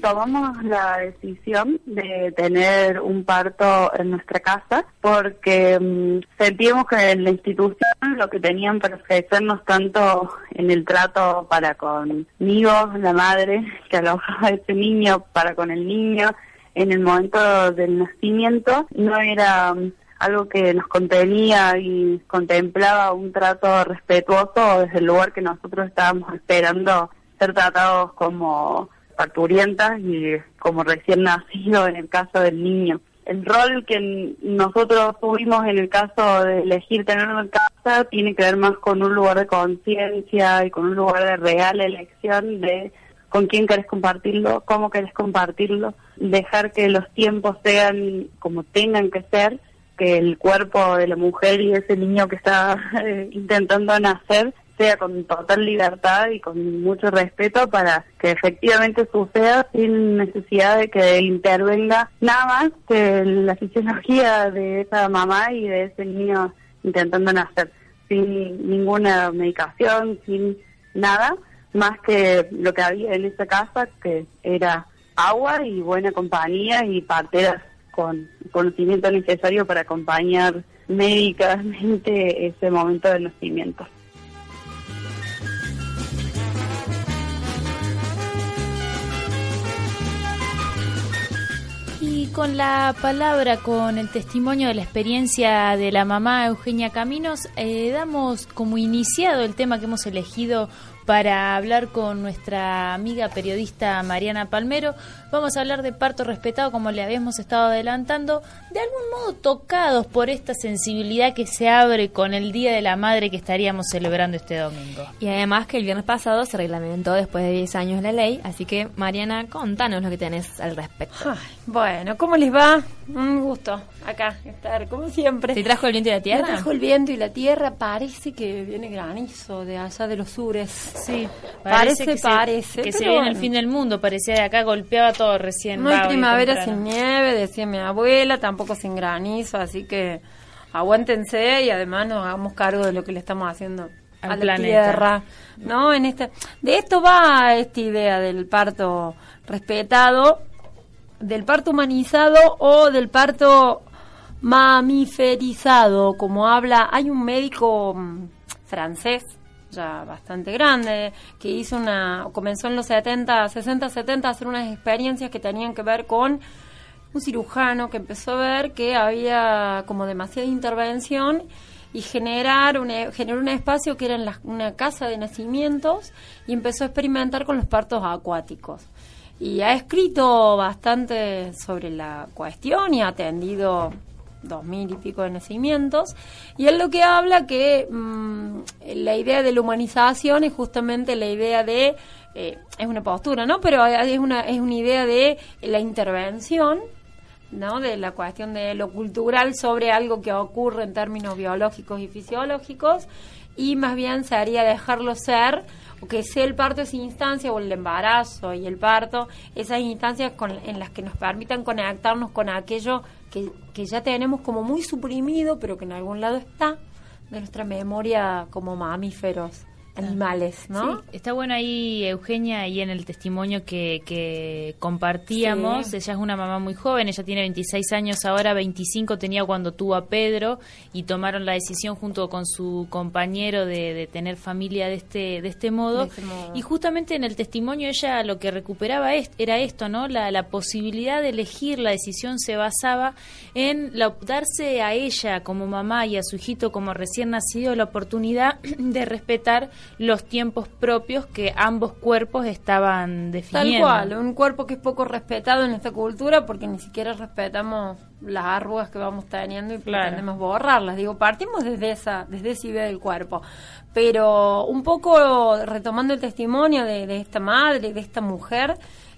Tomamos la decisión de tener un parto en nuestra casa porque mm, sentimos que en la institución lo que tenían para ofrecernos tanto en el trato para conmigo, la madre que alojaba a ese niño, para con el niño, en el momento del nacimiento, no era mm, algo que nos contenía y contemplaba un trato respetuoso desde el lugar que nosotros estábamos esperando ser tratados como parturientas y como recién nacido en el caso del niño. El rol que nosotros tuvimos en el caso de elegir tenerlo en casa tiene que ver más con un lugar de conciencia y con un lugar de real elección de con quién querés compartirlo, cómo querés compartirlo, dejar que los tiempos sean como tengan que ser, que el cuerpo de la mujer y ese niño que está eh, intentando nacer sea con total libertad y con mucho respeto para que efectivamente suceda sin necesidad de que intervenga nada más que la fisiología de esa mamá y de ese niño intentando nacer, sin ninguna medicación, sin nada, más que lo que había en esa casa, que era agua y buena compañía y parteras con conocimiento necesario para acompañar médicamente ese momento del nacimiento. Con la palabra, con el testimonio de la experiencia de la mamá Eugenia Caminos, eh, damos como iniciado el tema que hemos elegido para hablar con nuestra amiga periodista Mariana Palmero. Vamos a hablar de parto respetado, como le habíamos estado adelantando, de algún modo tocados por esta sensibilidad que se abre con el Día de la Madre que estaríamos celebrando este domingo. Y además que el viernes pasado se reglamentó después de 10 años la ley, así que Mariana, contanos lo que tenés al respecto. bueno, ¿cómo les va? Un gusto acá estar, como siempre. ¿Te trajo el viento y la tierra? Me trajo el viento y la tierra, parece que viene granizo de allá de los sures. Sí, parece, que parece. Se, que se viene el fin del mundo, parecía de acá golpeaba todo recién. No hay primavera sin nieve, decía mi abuela, tampoco sin granizo, así que aguántense y además nos hagamos cargo de lo que le estamos haciendo Al a la planeta. tierra, ¿no? En este, de esto va esta idea del parto respetado, del parto humanizado o del parto mamiferizado, como habla, hay un médico mm, francés ya bastante grande, que hizo una, comenzó en los 70, 60, 70 a hacer unas experiencias que tenían que ver con un cirujano que empezó a ver que había como demasiada intervención y generar una, generó un espacio que era en la- una casa de nacimientos y empezó a experimentar con los partos acuáticos. Y ha escrito bastante sobre la cuestión y ha atendido dos mil y pico de nacimientos. Y él lo que habla que mm, la idea de la humanización es justamente la idea de, eh, es una postura, ¿no? Pero es una, es una idea de la intervención, ¿no? De la cuestión de lo cultural sobre algo que ocurre en términos biológicos y fisiológicos y más bien se haría dejarlo ser o que sea el parto esa instancia o el embarazo y el parto esas instancias con- en las que nos permitan conectarnos con aquello que, que ya tenemos como muy suprimido pero que en algún lado está de nuestra memoria como mamíferos animales, ¿no? Sí, está bueno ahí, Eugenia, ahí en el testimonio que, que compartíamos. Sí. Ella es una mamá muy joven, ella tiene 26 años ahora, 25 tenía cuando tuvo a Pedro y tomaron la decisión junto con su compañero de, de tener familia de este, de este modo. De este modo. Y justamente en el testimonio ella lo que recuperaba es- era esto, ¿no? La, la posibilidad de elegir, la decisión se basaba en la, darse a ella como mamá y a su hijito como recién nacido la oportunidad de respetar los tiempos propios que ambos cuerpos estaban Tal definiendo. cual, un cuerpo que es poco respetado en esta cultura porque ni siquiera respetamos las arrugas que vamos teniendo y Claro. pretendemos borrarlas. Digo, partimos desde esa, desde esa idea del cuerpo. Pero un poco retomando el testimonio de, de esta madre, de esta mujer,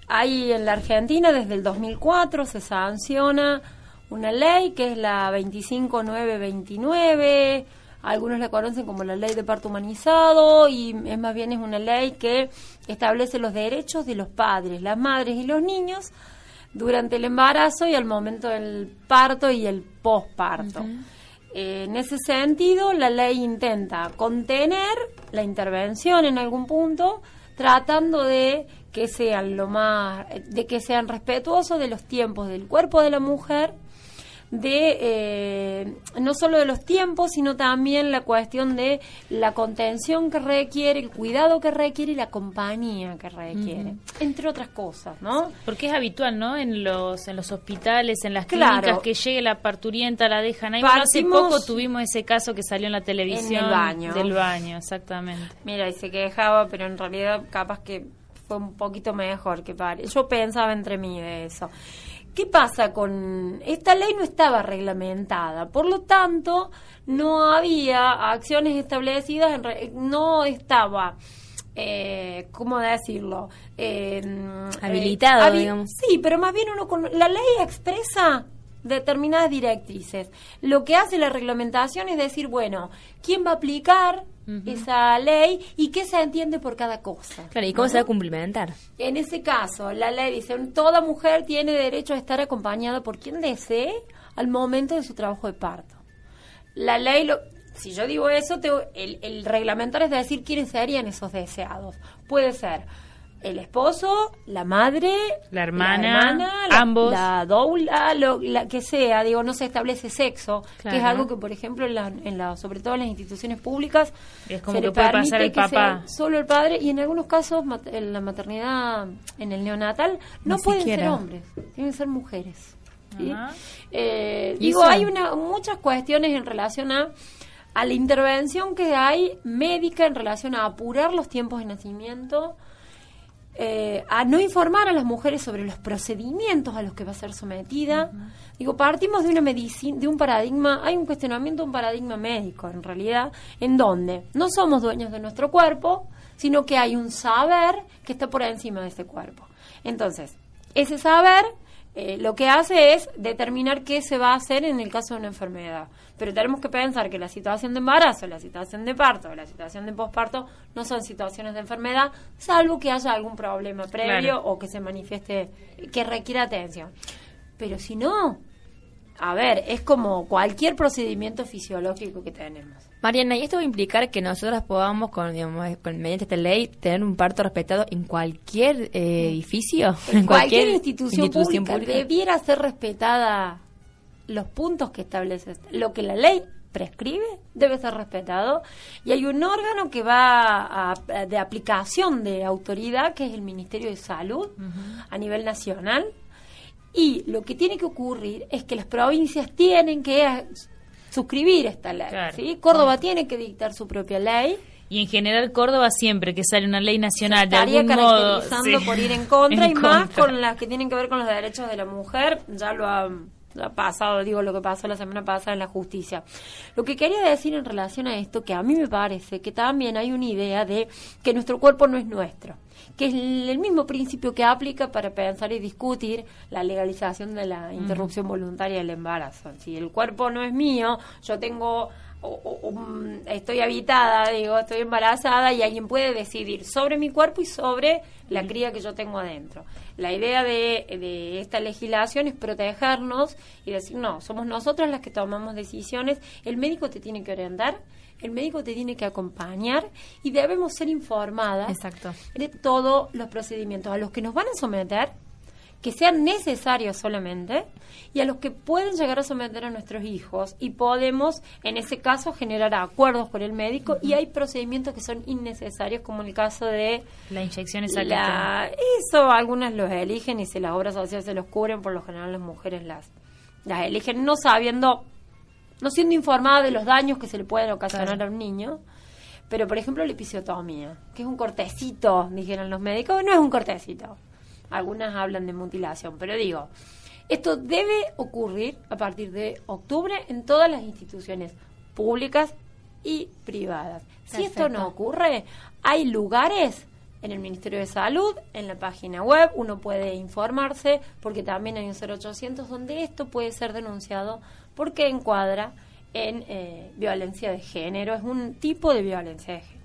hay en la Argentina desde el 2004 se sanciona una ley que es la 25929, algunos la conocen como la ley de parto humanizado y es más bien es una ley que establece los derechos de los padres, las madres y los niños durante el embarazo y al momento del parto y el posparto. Eh, en ese sentido, la ley intenta contener la intervención en algún punto, tratando de que sean lo más, de que sean respetuosos de los tiempos del cuerpo de la mujer de eh, no solo de los tiempos, sino también la cuestión de la contención que requiere, el cuidado que requiere y la compañía que requiere, entre otras cosas, ¿no? Porque es habitual, ¿no? En los en los hospitales, en las clínicas, que llegue la parturienta, la dejan ahí. hace poco tuvimos ese caso que salió en la televisión baño. del baño, exactamente. Mira, y se quejaba, pero en realidad capaz que fue un poquito mejor que pare. Yo pensaba entre mí de eso. ¿Qué pasa con esta ley no estaba reglamentada? Por lo tanto, no había acciones establecidas, no estaba, eh, ¿cómo decirlo? Eh, Habilitado, digamos. Sí, pero más bien uno con la ley expresa determinadas directrices. Lo que hace la reglamentación es decir, bueno, ¿quién va a aplicar esa ley y qué se entiende por cada cosa? Claro, ¿y cómo se va a cumplimentar? En ese caso, la ley dice, toda mujer tiene derecho a estar acompañada por quien desee al momento de su trabajo de parto. La ley, lo, si yo digo eso, el, el reglamentario es decir quiénes serían esos deseados. Puede ser el esposo, la madre, la hermana, ambos, la doula, lo la que sea, digo, no se establece sexo, que es algo que, por ejemplo, en la, en la, sobre todo en las instituciones públicas, es como que puede pasar el papá, solo el padre y en algunos casos en la maternidad, en el neonatal, no pueden ser hombres, tienen que ser mujeres. Eh, digo, hay una, muchas cuestiones en relación a a la intervención que hay médica en relación a apurar los tiempos de nacimiento eh, a no informar a las mujeres sobre los procedimientos a los que va a ser sometida. Digo, partimos de una medicina, de un paradigma, hay un cuestionamiento un paradigma médico en realidad, en donde no somos dueños de nuestro cuerpo, sino que hay un saber que está por encima de ese cuerpo. Entonces, ese saber eh, lo que hace es determinar qué se va a hacer en el caso de una enfermedad. Pero tenemos que pensar que la situación de embarazo, la situación de parto, la situación de posparto no son situaciones de enfermedad, salvo que haya algún problema previo o que se manifieste, que requiera atención. Pero si no, a ver, es como cualquier procedimiento fisiológico que tenemos. Mariana, ¿y esto va a implicar que nosotras podamos, con, digamos, con, mediante esta ley, tener un parto respetado en cualquier eh, edificio? En, cualquier, institución, pública, debiera ser respetada los puntos que establece. Lo que la ley prescribe debe ser respetado. Y hay un órgano que va de aplicación de autoridad que es el Ministerio de Salud a nivel nacional. Y lo que tiene que ocurrir es que las provincias tienen que suscribir esta ley. ¿sí? Córdoba tiene que dictar su propia ley. Y en general Córdoba siempre que sale una ley nacional de algún caracterizando por ir en contra y más con las que tienen que ver con los derechos de la mujer, ya lo ha, pasado, digo lo que pasó la semana pasada en la justicia. Lo que quería decir en relación a esto, que a mí me parece que también hay una idea de que nuestro cuerpo no es nuestro que es el mismo principio que aplica para pensar y discutir la legalización de la interrupción voluntaria del embarazo. Si el cuerpo no es mío, yo tengo estoy habitada, digo, estoy embarazada y alguien puede decidir sobre mi cuerpo y sobre la cría que yo tengo adentro. La idea de, de esta legislación es protegernos y decir, no, somos nosotros las que tomamos decisiones, el médico te tiene que orientar el médico te tiene que acompañar y debemos ser informadas Exacto. de todos los procedimientos a los que nos van a someter, que sean necesarios solamente, y a los que pueden llegar a someter a nuestros hijos. Y podemos, en ese caso, generar acuerdos con el médico y hay procedimientos que son innecesarios, como el caso de... La inyección la, Eso algunas los eligen y si las obras sociales se los cubren, por lo general las mujeres las, las eligen no sabiendo no siendo informada de los daños que se le pueden ocasionar a un niño. Pero, por ejemplo, la episiotomía, que es un cortecito, dijeron los médicos, no es un cortecito. Algunas hablan de mutilación, pero digo, esto debe ocurrir a partir de octubre en todas las instituciones públicas y privadas. Si esto no ocurre, hay lugares en el Ministerio de Salud, en la página web, uno puede informarse porque también hay un 0800 donde esto puede ser denunciado porque encuadra en eh, violencia de género, es un tipo de violencia de género.